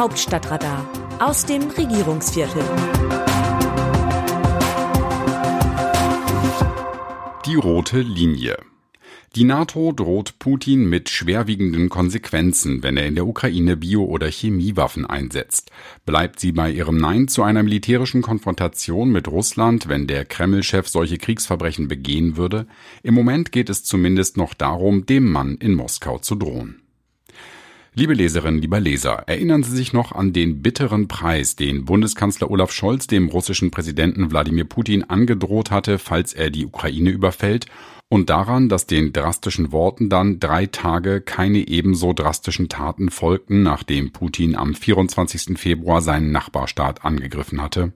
Hauptstadtradar aus dem Regierungsviertel. Die rote Linie. Die NATO droht Putin mit schwerwiegenden Konsequenzen, wenn er in der Ukraine Bio- oder Chemiewaffen einsetzt. Bleibt sie bei ihrem Nein zu einer militärischen Konfrontation mit Russland, wenn der Kreml-Chef solche Kriegsverbrechen begehen würde? Im Moment geht es zumindest noch darum, dem Mann in Moskau zu drohen. Liebe Leserinnen, lieber Leser, erinnern Sie sich noch an den bitteren Preis, den Bundeskanzler Olaf Scholz dem russischen Präsidenten Wladimir Putin angedroht hatte, falls er die Ukraine überfällt und daran, dass den drastischen Worten dann drei Tage keine ebenso drastischen Taten folgten, nachdem Putin am 24. Februar seinen Nachbarstaat angegriffen hatte.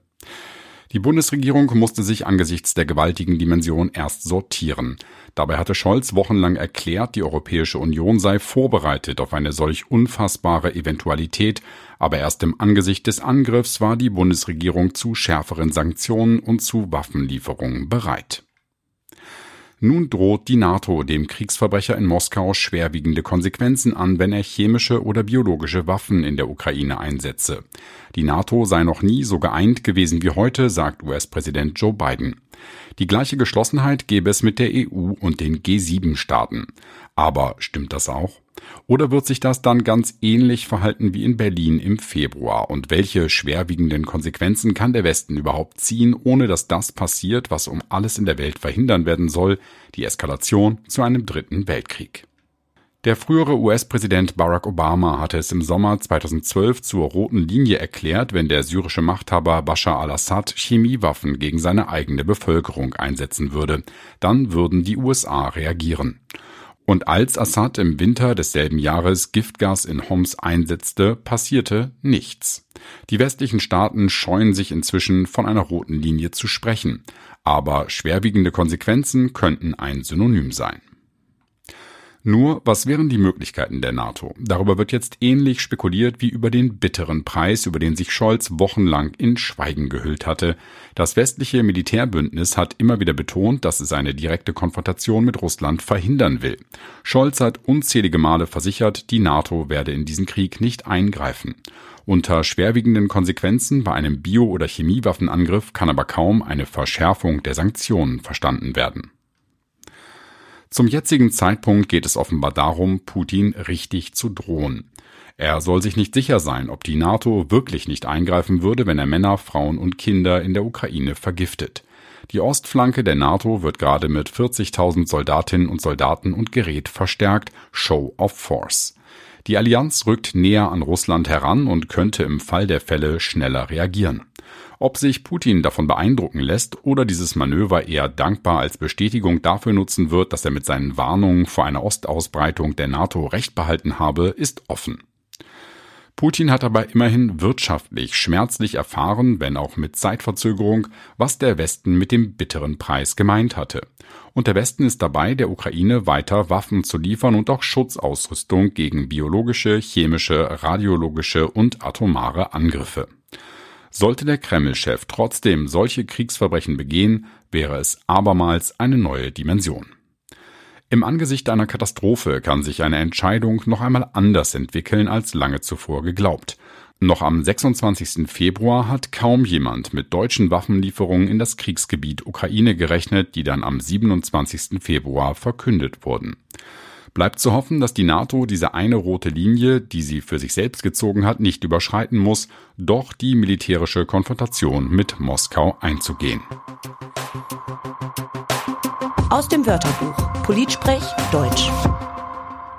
Die Bundesregierung musste sich angesichts der gewaltigen Dimension erst sortieren. Dabei hatte Scholz wochenlang erklärt, die Europäische Union sei vorbereitet auf eine solch unfassbare Eventualität, aber erst im Angesicht des Angriffs war die Bundesregierung zu schärferen Sanktionen und zu Waffenlieferungen bereit. Nun droht die NATO dem Kriegsverbrecher in Moskau schwerwiegende Konsequenzen an, wenn er chemische oder biologische Waffen in der Ukraine einsetze. Die NATO sei noch nie so geeint gewesen wie heute, sagt US-Präsident Joe Biden. Die gleiche Geschlossenheit gäbe es mit der EU und den G7-Staaten. Aber stimmt das auch? Oder wird sich das dann ganz ähnlich verhalten wie in Berlin im Februar? Und welche schwerwiegenden Konsequenzen kann der Westen überhaupt ziehen, ohne dass das passiert, was um alles in der Welt verhindern werden soll, die Eskalation zu einem dritten Weltkrieg? Der frühere US-Präsident Barack Obama hatte es im Sommer 2012 zur roten Linie erklärt, wenn der syrische Machthaber Bashar al-Assad Chemiewaffen gegen seine eigene Bevölkerung einsetzen würde. Dann würden die USA reagieren. Und als Assad im Winter desselben Jahres Giftgas in Homs einsetzte, passierte nichts. Die westlichen Staaten scheuen sich inzwischen von einer roten Linie zu sprechen, aber schwerwiegende Konsequenzen könnten ein Synonym sein. Nur, was wären die Möglichkeiten der NATO? Darüber wird jetzt ähnlich spekuliert wie über den bitteren Preis, über den sich Scholz wochenlang in Schweigen gehüllt hatte. Das westliche Militärbündnis hat immer wieder betont, dass es eine direkte Konfrontation mit Russland verhindern will. Scholz hat unzählige Male versichert, die NATO werde in diesen Krieg nicht eingreifen. Unter schwerwiegenden Konsequenzen bei einem Bio- oder Chemiewaffenangriff kann aber kaum eine Verschärfung der Sanktionen verstanden werden. Zum jetzigen Zeitpunkt geht es offenbar darum, Putin richtig zu drohen. Er soll sich nicht sicher sein, ob die NATO wirklich nicht eingreifen würde, wenn er Männer, Frauen und Kinder in der Ukraine vergiftet. Die Ostflanke der NATO wird gerade mit 40.000 Soldatinnen und Soldaten und Gerät verstärkt, Show of Force. Die Allianz rückt näher an Russland heran und könnte im Fall der Fälle schneller reagieren. Ob sich Putin davon beeindrucken lässt oder dieses Manöver eher dankbar als Bestätigung dafür nutzen wird, dass er mit seinen Warnungen vor einer Ostausbreitung der NATO recht behalten habe, ist offen. Putin hat aber immerhin wirtschaftlich schmerzlich erfahren, wenn auch mit Zeitverzögerung, was der Westen mit dem bitteren Preis gemeint hatte. Und der Westen ist dabei, der Ukraine weiter Waffen zu liefern und auch Schutzausrüstung gegen biologische, chemische, radiologische und atomare Angriffe. Sollte der Kreml-Chef trotzdem solche Kriegsverbrechen begehen, wäre es abermals eine neue Dimension. Im Angesicht einer Katastrophe kann sich eine Entscheidung noch einmal anders entwickeln als lange zuvor geglaubt. Noch am 26. Februar hat kaum jemand mit deutschen Waffenlieferungen in das Kriegsgebiet Ukraine gerechnet, die dann am 27. Februar verkündet wurden. Bleibt zu hoffen, dass die NATO diese eine rote Linie, die sie für sich selbst gezogen hat, nicht überschreiten muss, doch die militärische Konfrontation mit Moskau einzugehen. Aus dem Wörterbuch Politsprech Deutsch.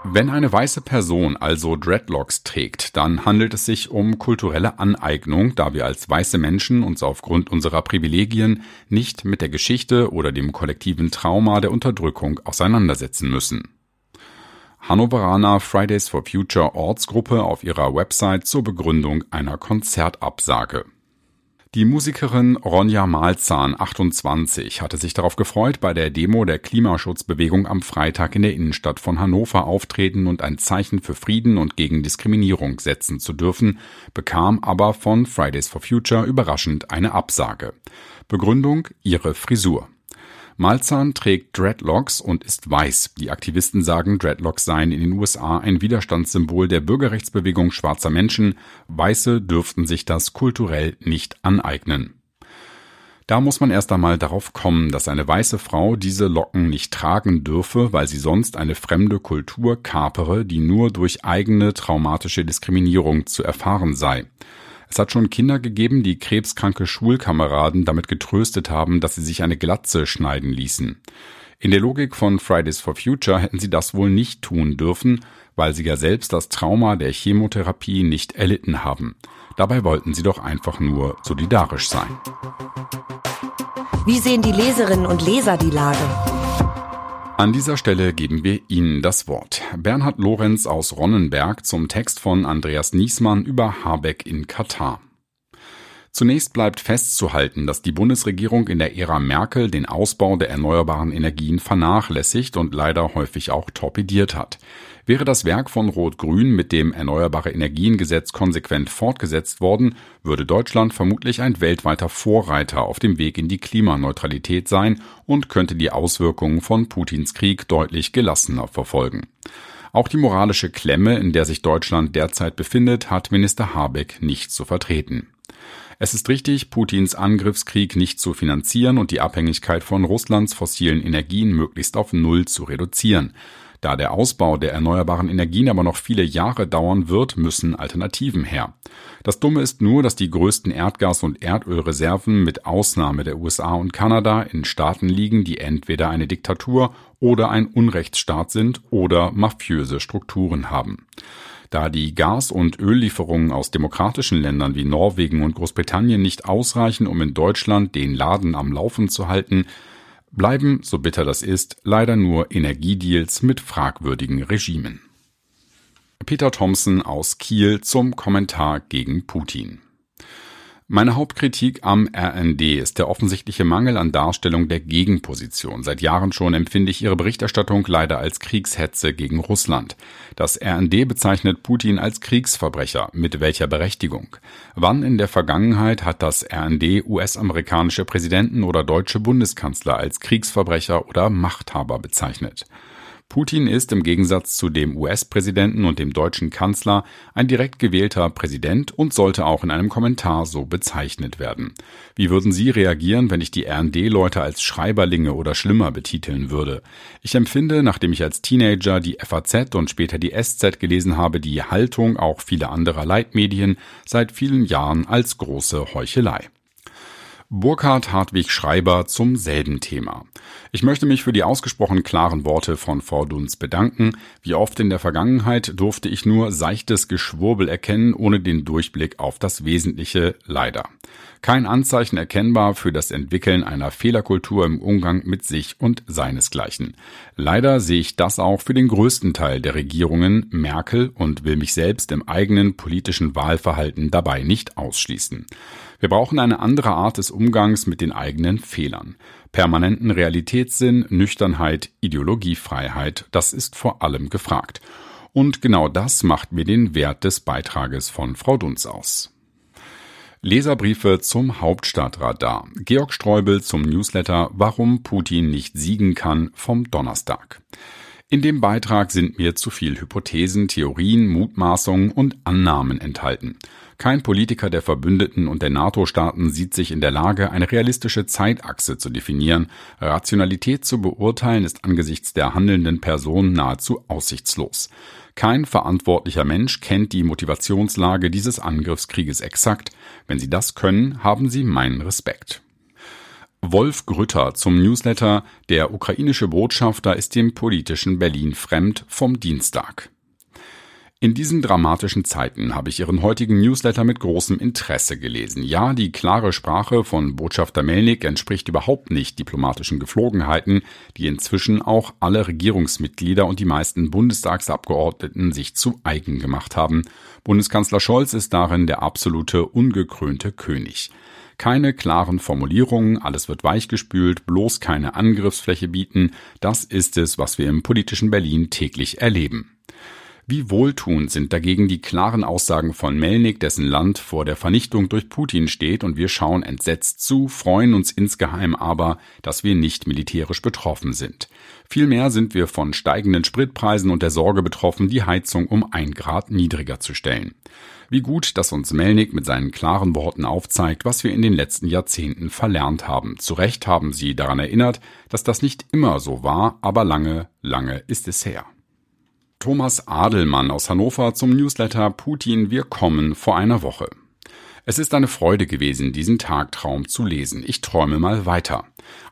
Wenn eine weiße Person also Dreadlocks trägt, dann handelt es sich um kulturelle Aneignung, da wir als weiße Menschen uns aufgrund unserer Privilegien nicht mit der Geschichte oder dem kollektiven Trauma der Unterdrückung auseinandersetzen müssen. Hannoveraner Fridays for Future Ortsgruppe auf ihrer Website zur Begründung einer Konzertabsage. Die Musikerin Ronja Malzahn, 28, hatte sich darauf gefreut, bei der Demo der Klimaschutzbewegung am Freitag in der Innenstadt von Hannover auftreten und ein Zeichen für Frieden und gegen Diskriminierung setzen zu dürfen, bekam aber von Fridays for Future überraschend eine Absage. Begründung ihre Frisur. Malzahn trägt Dreadlocks und ist weiß. Die Aktivisten sagen, Dreadlocks seien in den USA ein Widerstandssymbol der Bürgerrechtsbewegung schwarzer Menschen. Weiße dürften sich das kulturell nicht aneignen. Da muss man erst einmal darauf kommen, dass eine weiße Frau diese Locken nicht tragen dürfe, weil sie sonst eine fremde Kultur kapere, die nur durch eigene traumatische Diskriminierung zu erfahren sei. Es hat schon Kinder gegeben, die krebskranke Schulkameraden damit getröstet haben, dass sie sich eine Glatze schneiden ließen. In der Logik von Fridays for Future hätten sie das wohl nicht tun dürfen, weil sie ja selbst das Trauma der Chemotherapie nicht erlitten haben. Dabei wollten sie doch einfach nur solidarisch sein. Wie sehen die Leserinnen und Leser die Lage? An dieser Stelle geben wir Ihnen das Wort. Bernhard Lorenz aus Ronnenberg zum Text von Andreas Niesmann über Habeck in Katar. Zunächst bleibt festzuhalten, dass die Bundesregierung in der Ära Merkel den Ausbau der erneuerbaren Energien vernachlässigt und leider häufig auch torpediert hat. Wäre das Werk von Rot-Grün mit dem Erneuerbare Energiengesetz konsequent fortgesetzt worden, würde Deutschland vermutlich ein weltweiter Vorreiter auf dem Weg in die Klimaneutralität sein und könnte die Auswirkungen von Putins Krieg deutlich gelassener verfolgen. Auch die moralische Klemme, in der sich Deutschland derzeit befindet, hat Minister Habeck nicht zu vertreten. Es ist richtig, Putins Angriffskrieg nicht zu finanzieren und die Abhängigkeit von Russlands fossilen Energien möglichst auf Null zu reduzieren. Da der Ausbau der erneuerbaren Energien aber noch viele Jahre dauern wird, müssen Alternativen her. Das Dumme ist nur, dass die größten Erdgas- und Erdölreserven mit Ausnahme der USA und Kanada in Staaten liegen, die entweder eine Diktatur oder ein Unrechtsstaat sind oder mafiöse Strukturen haben. Da die Gas- und Öllieferungen aus demokratischen Ländern wie Norwegen und Großbritannien nicht ausreichen, um in Deutschland den Laden am Laufen zu halten, bleiben, so bitter das ist, leider nur Energiedeals mit fragwürdigen Regimen. Peter Thompson aus Kiel zum Kommentar gegen Putin. Meine Hauptkritik am RND ist der offensichtliche Mangel an Darstellung der Gegenposition. Seit Jahren schon empfinde ich Ihre Berichterstattung leider als Kriegshetze gegen Russland. Das RND bezeichnet Putin als Kriegsverbrecher. Mit welcher Berechtigung? Wann in der Vergangenheit hat das RND US-amerikanische Präsidenten oder deutsche Bundeskanzler als Kriegsverbrecher oder Machthaber bezeichnet? Putin ist im Gegensatz zu dem US-Präsidenten und dem deutschen Kanzler ein direkt gewählter Präsident und sollte auch in einem Kommentar so bezeichnet werden. Wie würden Sie reagieren, wenn ich die RND-Leute als Schreiberlinge oder schlimmer betiteln würde? Ich empfinde, nachdem ich als Teenager die FAZ und später die SZ gelesen habe, die Haltung auch vieler anderer Leitmedien seit vielen Jahren als große Heuchelei. Burkhard Hartwig Schreiber zum selben Thema. Ich möchte mich für die ausgesprochen klaren Worte von Frau Dunz bedanken. Wie oft in der Vergangenheit durfte ich nur seichtes Geschwurbel erkennen, ohne den Durchblick auf das Wesentliche, leider. Kein Anzeichen erkennbar für das Entwickeln einer Fehlerkultur im Umgang mit sich und seinesgleichen. Leider sehe ich das auch für den größten Teil der Regierungen Merkel und will mich selbst im eigenen politischen Wahlverhalten dabei nicht ausschließen. Wir brauchen eine andere Art des Umgangs mit den eigenen Fehlern. Permanenten Realitätssinn, Nüchternheit, Ideologiefreiheit, das ist vor allem gefragt. Und genau das macht mir den Wert des Beitrages von Frau Dunz aus. Leserbriefe zum Hauptstadtradar. Georg Streubel zum Newsletter Warum Putin nicht siegen kann vom Donnerstag. In dem Beitrag sind mir zu viel Hypothesen, Theorien, Mutmaßungen und Annahmen enthalten. Kein Politiker der Verbündeten und der NATO-Staaten sieht sich in der Lage, eine realistische Zeitachse zu definieren. Rationalität zu beurteilen ist angesichts der handelnden Person nahezu aussichtslos. Kein verantwortlicher Mensch kennt die Motivationslage dieses Angriffskrieges exakt. Wenn Sie das können, haben Sie meinen Respekt. Wolf Grütter zum Newsletter Der ukrainische Botschafter ist dem politischen Berlin fremd vom Dienstag. In diesen dramatischen Zeiten habe ich Ihren heutigen Newsletter mit großem Interesse gelesen. Ja, die klare Sprache von Botschafter Melnik entspricht überhaupt nicht diplomatischen Geflogenheiten, die inzwischen auch alle Regierungsmitglieder und die meisten Bundestagsabgeordneten sich zu eigen gemacht haben. Bundeskanzler Scholz ist darin der absolute ungekrönte König. Keine klaren Formulierungen, alles wird weichgespült, bloß keine Angriffsfläche bieten, das ist es, was wir im politischen Berlin täglich erleben. Wie wohltuend sind dagegen die klaren Aussagen von Melnik, dessen Land vor der Vernichtung durch Putin steht und wir schauen entsetzt zu, freuen uns insgeheim aber, dass wir nicht militärisch betroffen sind. Vielmehr sind wir von steigenden Spritpreisen und der Sorge betroffen, die Heizung um ein Grad niedriger zu stellen. Wie gut, dass uns Melnik mit seinen klaren Worten aufzeigt, was wir in den letzten Jahrzehnten verlernt haben. Zu Recht haben sie daran erinnert, dass das nicht immer so war, aber lange, lange ist es her. Thomas Adelmann aus Hannover zum Newsletter Putin, wir kommen vor einer Woche. Es ist eine Freude gewesen, diesen Tagtraum zu lesen. Ich träume mal weiter.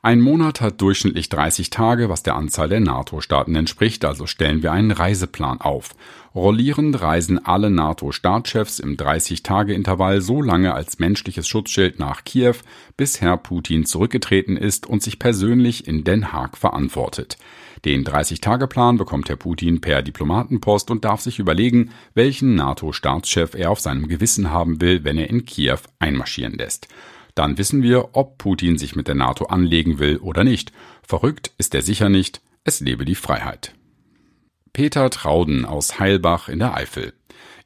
Ein Monat hat durchschnittlich 30 Tage, was der Anzahl der NATO-Staaten entspricht, also stellen wir einen Reiseplan auf. Rollierend reisen alle NATO-Staatschefs im 30-Tage-Intervall so lange als menschliches Schutzschild nach Kiew, bis Herr Putin zurückgetreten ist und sich persönlich in Den Haag verantwortet. Den 30-Tage-Plan bekommt Herr Putin per Diplomatenpost und darf sich überlegen, welchen NATO-Staatschef er auf seinem Gewissen haben will, wenn er in Kiew einmarschieren lässt. Dann wissen wir, ob Putin sich mit der NATO anlegen will oder nicht. Verrückt ist er sicher nicht. Es lebe die Freiheit. Peter Trauden aus Heilbach in der Eifel.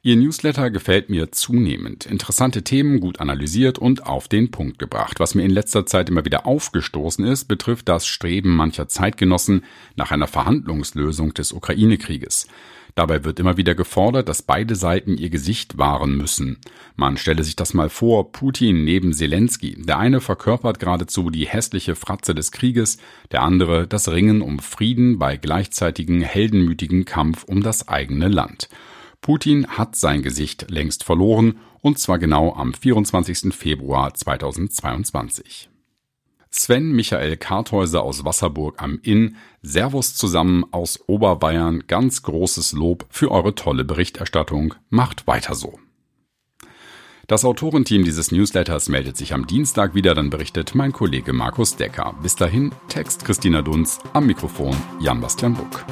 Ihr Newsletter gefällt mir zunehmend. Interessante Themen, gut analysiert und auf den Punkt gebracht. Was mir in letzter Zeit immer wieder aufgestoßen ist, betrifft das Streben mancher Zeitgenossen nach einer Verhandlungslösung des Ukraine-Krieges. Dabei wird immer wieder gefordert, dass beide Seiten ihr Gesicht wahren müssen. Man stelle sich das mal vor, Putin neben Zelensky. Der eine verkörpert geradezu die hässliche Fratze des Krieges, der andere das Ringen um Frieden bei gleichzeitigen heldenmütigen Kampf um das eigene Land. Putin hat sein Gesicht längst verloren, und zwar genau am 24. Februar 2022. Sven Michael Karthäuser aus Wasserburg am Inn, Servus zusammen aus Oberbayern, ganz großes Lob für eure tolle Berichterstattung, macht weiter so. Das Autorenteam dieses Newsletters meldet sich am Dienstag wieder, dann berichtet mein Kollege Markus Decker. Bis dahin, Text Christina Dunz, am Mikrofon Jan-Bastian Buck.